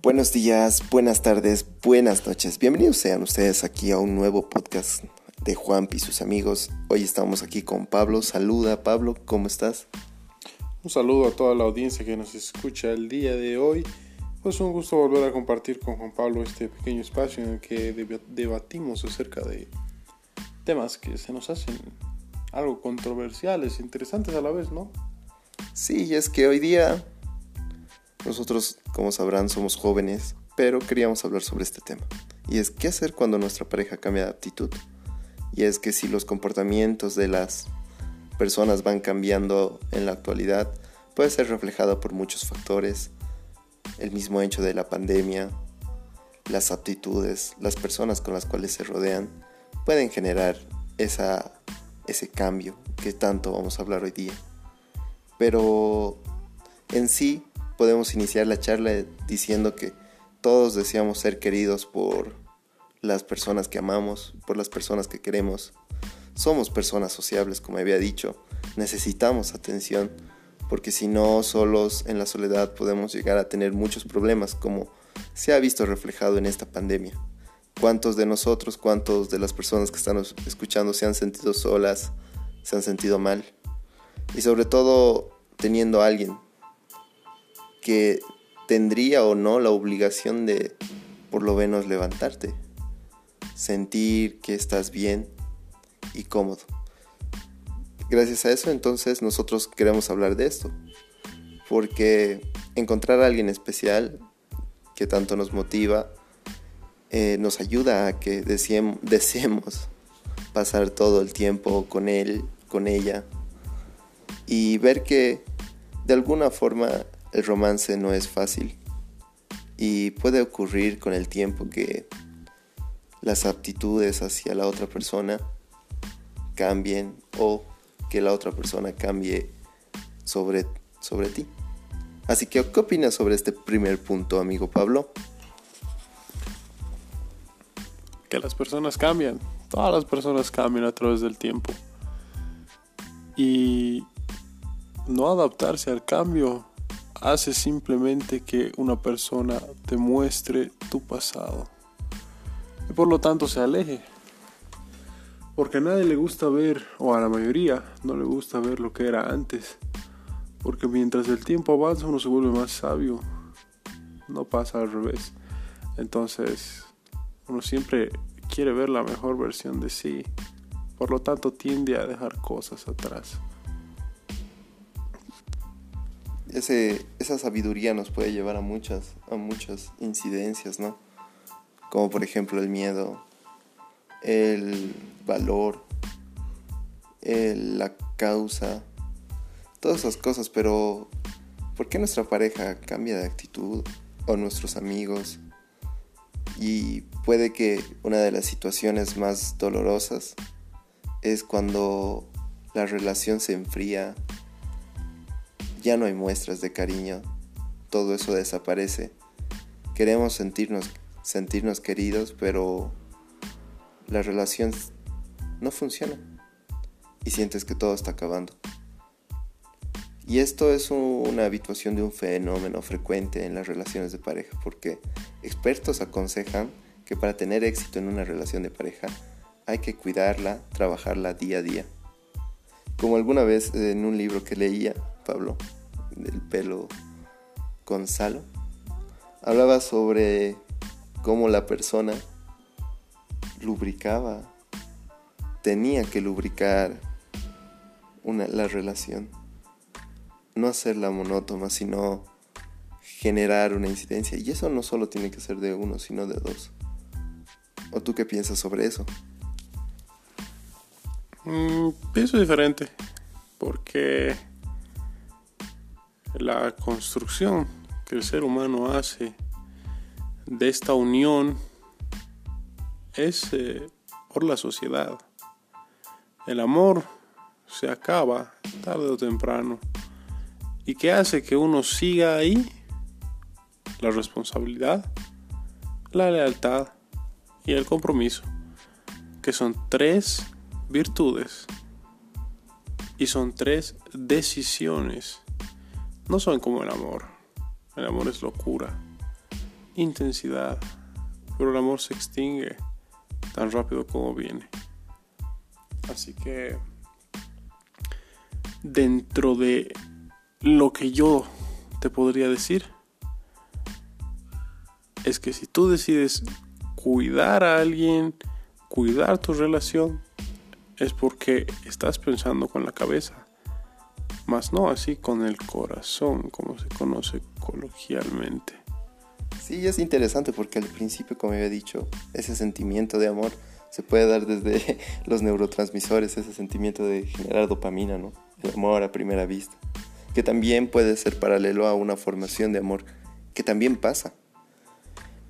Buenos días, buenas tardes, buenas noches. Bienvenidos sean ustedes aquí a un nuevo podcast de Juan y sus amigos. Hoy estamos aquí con Pablo. Saluda Pablo, ¿cómo estás? Un saludo a toda la audiencia que nos escucha el día de hoy. Pues un gusto volver a compartir con Juan Pablo este pequeño espacio en el que debatimos acerca de temas que se nos hacen algo controversiales, interesantes a la vez, ¿no? Sí, es que hoy día nosotros, como sabrán, somos jóvenes, pero queríamos hablar sobre este tema. Y es qué hacer cuando nuestra pareja cambia de actitud. Y es que si los comportamientos de las personas van cambiando en la actualidad, puede ser reflejado por muchos factores. El mismo hecho de la pandemia, las aptitudes, las personas con las cuales se rodean, pueden generar esa, ese cambio que tanto vamos a hablar hoy día. Pero en sí podemos iniciar la charla diciendo que todos deseamos ser queridos por las personas que amamos, por las personas que queremos. Somos personas sociables, como había dicho. Necesitamos atención, porque si no, solos en la soledad podemos llegar a tener muchos problemas, como se ha visto reflejado en esta pandemia. ¿Cuántos de nosotros, cuántos de las personas que están escuchando se han sentido solas, se han sentido mal? Y sobre todo teniendo a alguien que tendría o no la obligación de por lo menos levantarte, sentir que estás bien y cómodo. Gracias a eso entonces nosotros queremos hablar de esto, porque encontrar a alguien especial que tanto nos motiva, eh, nos ayuda a que deseemos pasar todo el tiempo con él, con ella, y ver que de alguna forma el romance no es fácil y puede ocurrir con el tiempo que las aptitudes hacia la otra persona cambien o que la otra persona cambie sobre, sobre ti. Así que, ¿qué opinas sobre este primer punto, amigo Pablo? Que las personas cambian. Todas las personas cambian a través del tiempo. Y no adaptarse al cambio hace simplemente que una persona te muestre tu pasado y por lo tanto se aleje. Porque a nadie le gusta ver, o a la mayoría no le gusta ver lo que era antes. Porque mientras el tiempo avanza uno se vuelve más sabio. No pasa al revés. Entonces uno siempre quiere ver la mejor versión de sí. Por lo tanto tiende a dejar cosas atrás esa sabiduría nos puede llevar a muchas, a muchas incidencias, ¿no? Como por ejemplo el miedo, el valor, la causa, todas esas cosas, pero ¿por qué nuestra pareja cambia de actitud o nuestros amigos? Y puede que una de las situaciones más dolorosas es cuando la relación se enfría ya no hay muestras de cariño, todo eso desaparece. Queremos sentirnos, sentirnos queridos, pero la relación no funciona y sientes que todo está acabando. Y esto es una habituación de un fenómeno frecuente en las relaciones de pareja, porque expertos aconsejan que para tener éxito en una relación de pareja hay que cuidarla, trabajarla día a día. Como alguna vez en un libro que leía, Pablo, del pelo Gonzalo, hablaba sobre cómo la persona lubricaba, tenía que lubricar una, la relación, no hacerla monótona, sino generar una incidencia. Y eso no solo tiene que ser de uno, sino de dos. ¿O tú qué piensas sobre eso? Mm, pienso diferente, porque la construcción que el ser humano hace de esta unión es eh, por la sociedad. El amor se acaba tarde o temprano. ¿Y qué hace que uno siga ahí? La responsabilidad, la lealtad y el compromiso, que son tres virtudes y son tres decisiones no son como el amor. El amor es locura. intensidad, pero el amor se extingue tan rápido como viene. Así que dentro de lo que yo te podría decir es que si tú decides cuidar a alguien, cuidar tu relación, es porque estás pensando con la cabeza, más no así con el corazón, como se conoce coloquialmente. Sí, es interesante porque al principio, como había dicho, ese sentimiento de amor se puede dar desde los neurotransmisores, ese sentimiento de generar dopamina, ¿no? El amor a primera vista, que también puede ser paralelo a una formación de amor, que también pasa.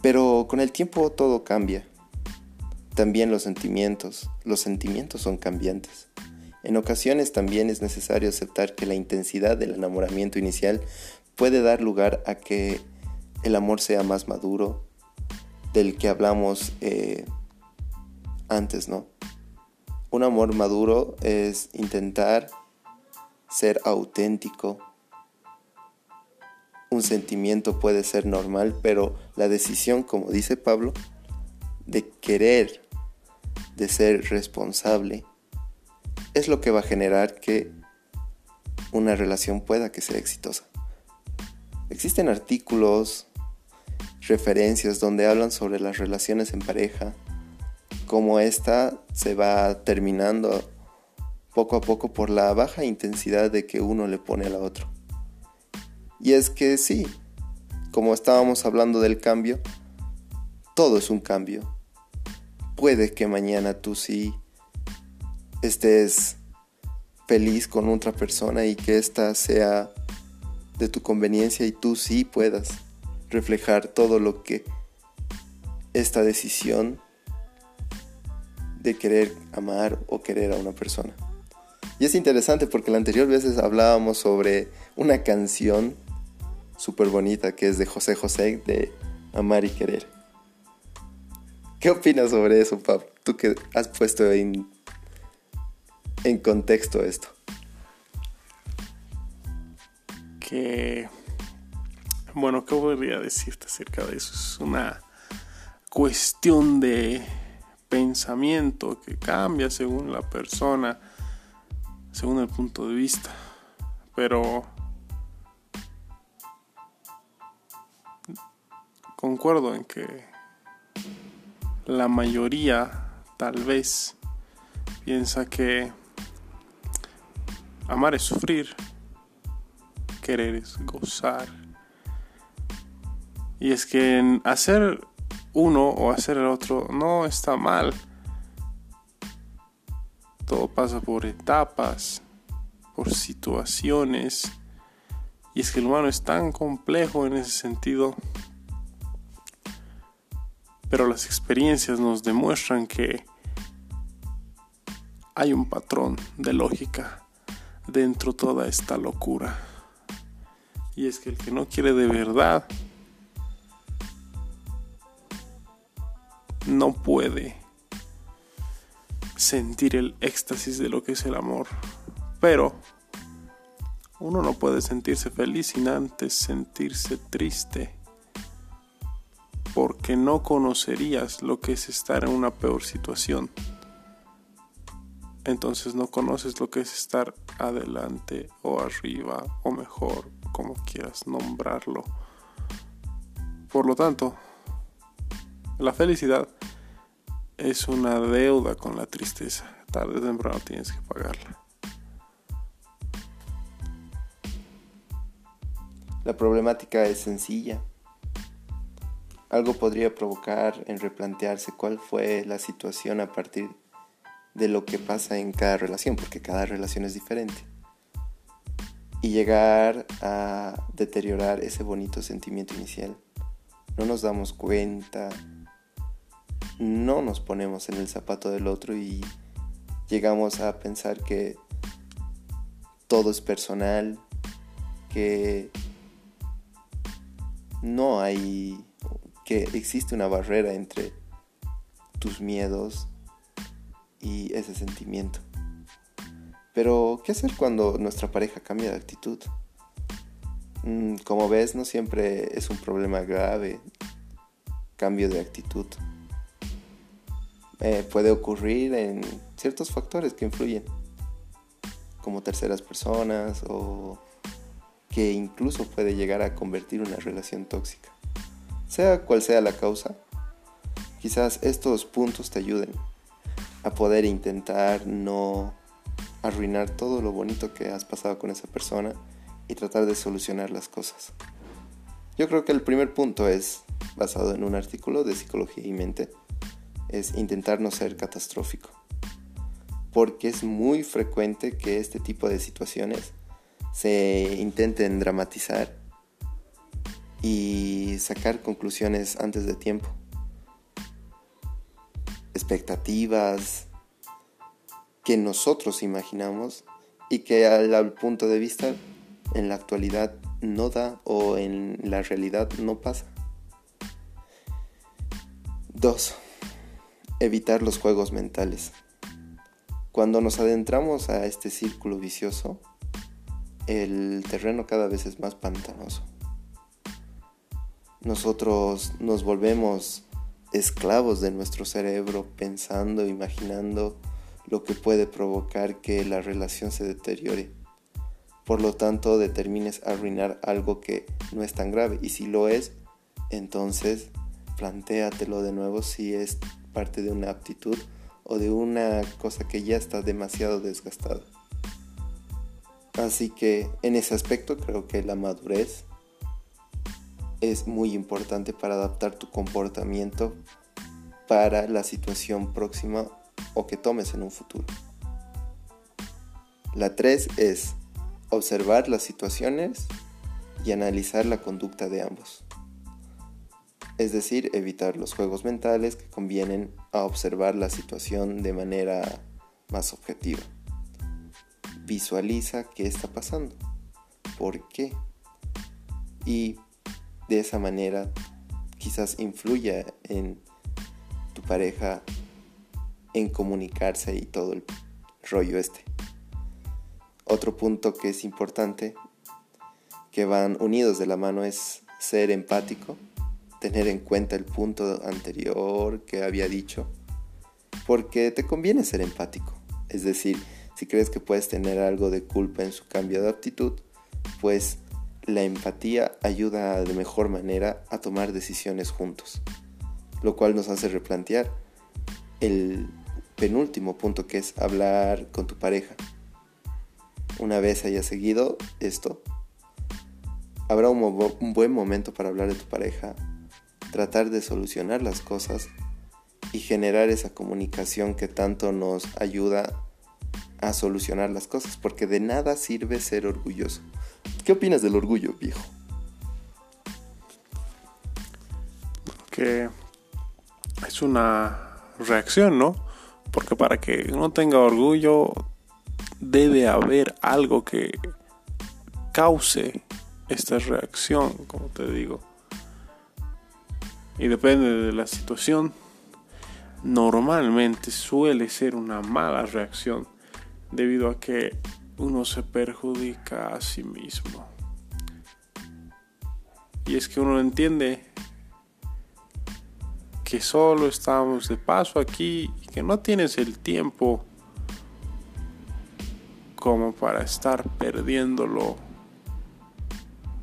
Pero con el tiempo todo cambia. También los sentimientos, los sentimientos son cambiantes. En ocasiones también es necesario aceptar que la intensidad del enamoramiento inicial puede dar lugar a que el amor sea más maduro del que hablamos eh, antes, ¿no? Un amor maduro es intentar ser auténtico. Un sentimiento puede ser normal, pero la decisión, como dice Pablo, de querer, de ser responsable, es lo que va a generar que una relación pueda que sea exitosa. Existen artículos, referencias donde hablan sobre las relaciones en pareja, cómo esta se va terminando poco a poco por la baja intensidad de que uno le pone a la otro. Y es que sí, como estábamos hablando del cambio, todo es un cambio. Puede que mañana tú sí estés feliz con otra persona y que ésta sea de tu conveniencia y tú sí puedas reflejar todo lo que esta decisión de querer amar o querer a una persona. Y es interesante porque la anterior veces hablábamos sobre una canción súper bonita que es de José José de Amar y Querer. ¿Qué opinas sobre eso, Pablo? Tú que has puesto en, en contexto esto. Que, bueno, ¿qué podría decirte acerca de eso? Es una cuestión de pensamiento que cambia según la persona, según el punto de vista. Pero concuerdo en que la mayoría tal vez piensa que amar es sufrir, querer es gozar. Y es que hacer uno o hacer el otro no está mal. Todo pasa por etapas, por situaciones. Y es que el humano es tan complejo en ese sentido. Pero las experiencias nos demuestran que hay un patrón de lógica dentro de toda esta locura. Y es que el que no quiere de verdad no puede sentir el éxtasis de lo que es el amor. Pero uno no puede sentirse feliz sin antes sentirse triste. Porque no conocerías lo que es estar en una peor situación. Entonces no conoces lo que es estar adelante o arriba o mejor, como quieras nombrarlo. Por lo tanto, la felicidad es una deuda con la tristeza. Tarde o temprano tienes que pagarla. La problemática es sencilla. Algo podría provocar en replantearse cuál fue la situación a partir de lo que pasa en cada relación, porque cada relación es diferente. Y llegar a deteriorar ese bonito sentimiento inicial. No nos damos cuenta no nos ponemos en el zapato del otro y llegamos a pensar que todo es personal, que no hay, que existe una barrera entre tus miedos y ese sentimiento. Pero, ¿qué hacer cuando nuestra pareja cambia de actitud? Mm, como ves, no siempre es un problema grave cambio de actitud eh, puede ocurrir en ciertos factores que influyen, como terceras personas o que incluso puede llegar a convertir una relación tóxica. Sea cual sea la causa, quizás estos puntos te ayuden a poder intentar no arruinar todo lo bonito que has pasado con esa persona y tratar de solucionar las cosas. Yo creo que el primer punto es basado en un artículo de Psicología y Mente, es intentar no ser catastrófico, porque es muy frecuente que este tipo de situaciones se intenten dramatizar y sacar conclusiones antes de tiempo. Expectativas que nosotros imaginamos y que al, punto de vista en la actualidad no da o en la realidad no pasa. 2. Evitar los juegos mentales. Cuando nos adentramos a este círculo vicioso, el terreno cada vez es más pantanoso. Nosotros nos volvemos esclavos de nuestro cerebro pensando, imaginando lo que puede provocar que la relación se deteriore. Por lo tanto, determines arruinar algo que no es tan grave. Y si lo es, entonces plantéatelo de nuevo si es parte de una aptitud o de una cosa que ya está demasiado desgastada. Así que en ese aspecto creo que la madurez es muy importante para adaptar tu comportamiento para la situación próxima o que tomes en un futuro. La 3 es observar las situaciones y analizar la conducta de ambos es decir, evitar los juegos mentales que convienen a observar la situación de manera más objetiva. Visualiza qué está pasando, por qué, y de esa manera quizás influya en tu pareja en comunicarse y todo el rollo este. Otro punto que es importante, que van unidos de la mano, es ser empático tener en cuenta el punto anterior que había dicho, porque te conviene ser empático. Es decir, si crees que puedes tener algo de culpa en su cambio de actitud, pues la empatía ayuda de mejor manera a tomar decisiones juntos, lo cual nos hace replantear el penúltimo punto que es hablar con tu pareja. Una vez hayas seguido esto, habrá un, un buen momento para hablar de tu pareja tratar de solucionar las cosas y generar esa comunicación que tanto nos ayuda a solucionar las cosas, porque de nada sirve ser orgulloso. ¿Qué opinas del orgullo, viejo? Que es una reacción, ¿no? Porque para que uno tenga orgullo debe haber algo que cause esta reacción, como te digo y depende de la situación, normalmente suele ser una mala reacción debido a que uno se perjudica a sí mismo. Y es que uno entiende que solo estamos de paso aquí y que no tienes el tiempo como para estar perdiéndolo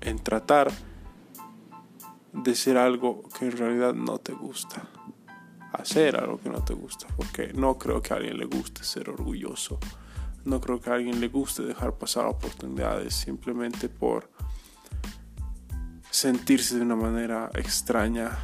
en tratar de ser algo que en realidad no te gusta. Hacer algo que no te gusta. Porque no creo que a alguien le guste ser orgulloso. No creo que a alguien le guste dejar pasar oportunidades simplemente por sentirse de una manera extraña.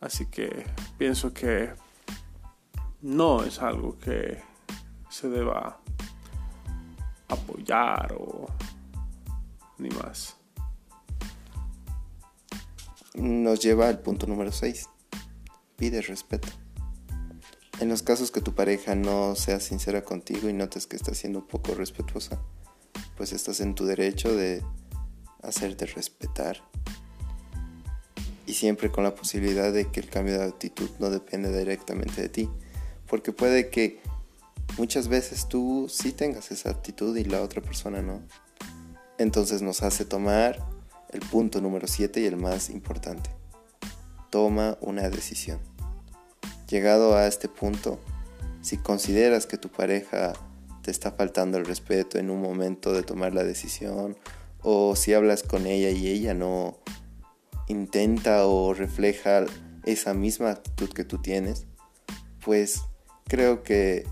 Así que pienso que no es algo que se deba apoyar o ni más nos lleva al punto número 6. Pide respeto. En los casos que tu pareja no sea sincera contigo y notes que está siendo poco respetuosa, pues estás en tu derecho de hacerte respetar. Y siempre con la posibilidad de que el cambio de actitud no depende directamente de ti. Porque puede que muchas veces tú sí tengas esa actitud y la otra persona no. Entonces nos hace tomar el punto número 7 y el más importante. toma una decisión. Llegado a este punto, si consideras que tu pareja te está faltando el respeto en un momento de tomar la decisión, o si hablas con ella y ella no intenta o refleja esa misma actitud que tú tienes, pues creo que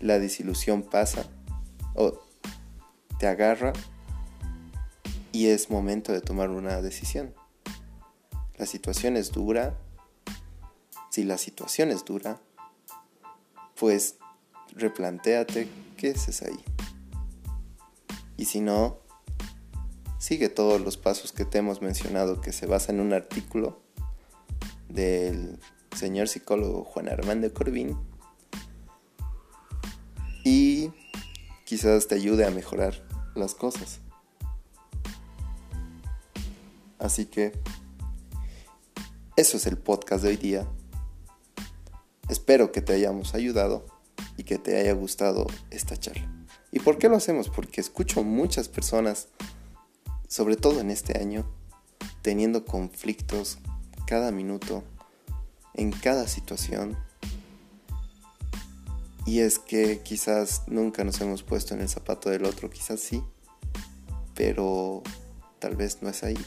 la desilusión pasa o te agarra y es momento de tomar una decisión. La situación es dura. Si la situación es dura, pues replantéate qué es ahí. Y si no, sigue todos los pasos que te hemos mencionado que se basa en un artículo del señor psicólogo Juan Armando Corbín y quizás te ayude a mejorar las cosas. Así que eso es el podcast de hoy día. Espero que te hayamos ayudado y que te haya gustado esta charla. ¿Y por qué lo hacemos? Porque escucho muchas personas, sobre todo en este año, teniendo conflictos cada minuto, en cada situación. Y es que quizás nunca nos hemos puesto en el zapato del otro, quizás sí, pero tal vez no es ahí,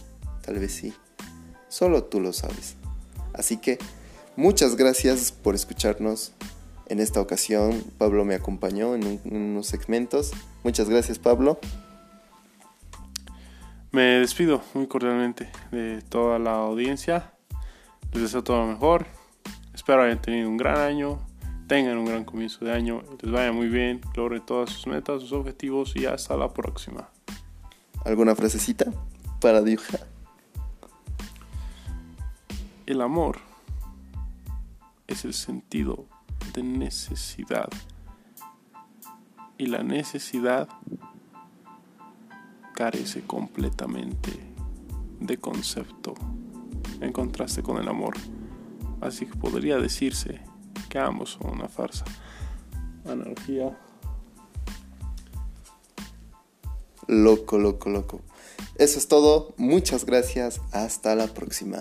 tal vez sí. Solo tú lo sabes. Así que muchas gracias por escucharnos. En esta ocasión Pablo me acompañó en, unos segmentos. Muchas gracias Pablo. Me despido muy cordialmente de toda la audiencia. Les deseo todo lo mejor. Espero hayan tenido un gran año, tengan un gran comienzo de año, les vaya muy bien, logren todas sus metas, sus objetivos y hasta la próxima. ¿Alguna frasecita para dibujar? El amor es el sentido de necesidad y la necesidad carece completamente de concepto en contraste con el amor. Así que podría decirse que ambos son una farsa. Analogía. Loco, loco, loco. Eso es todo. Muchas gracias. Hasta la próxima.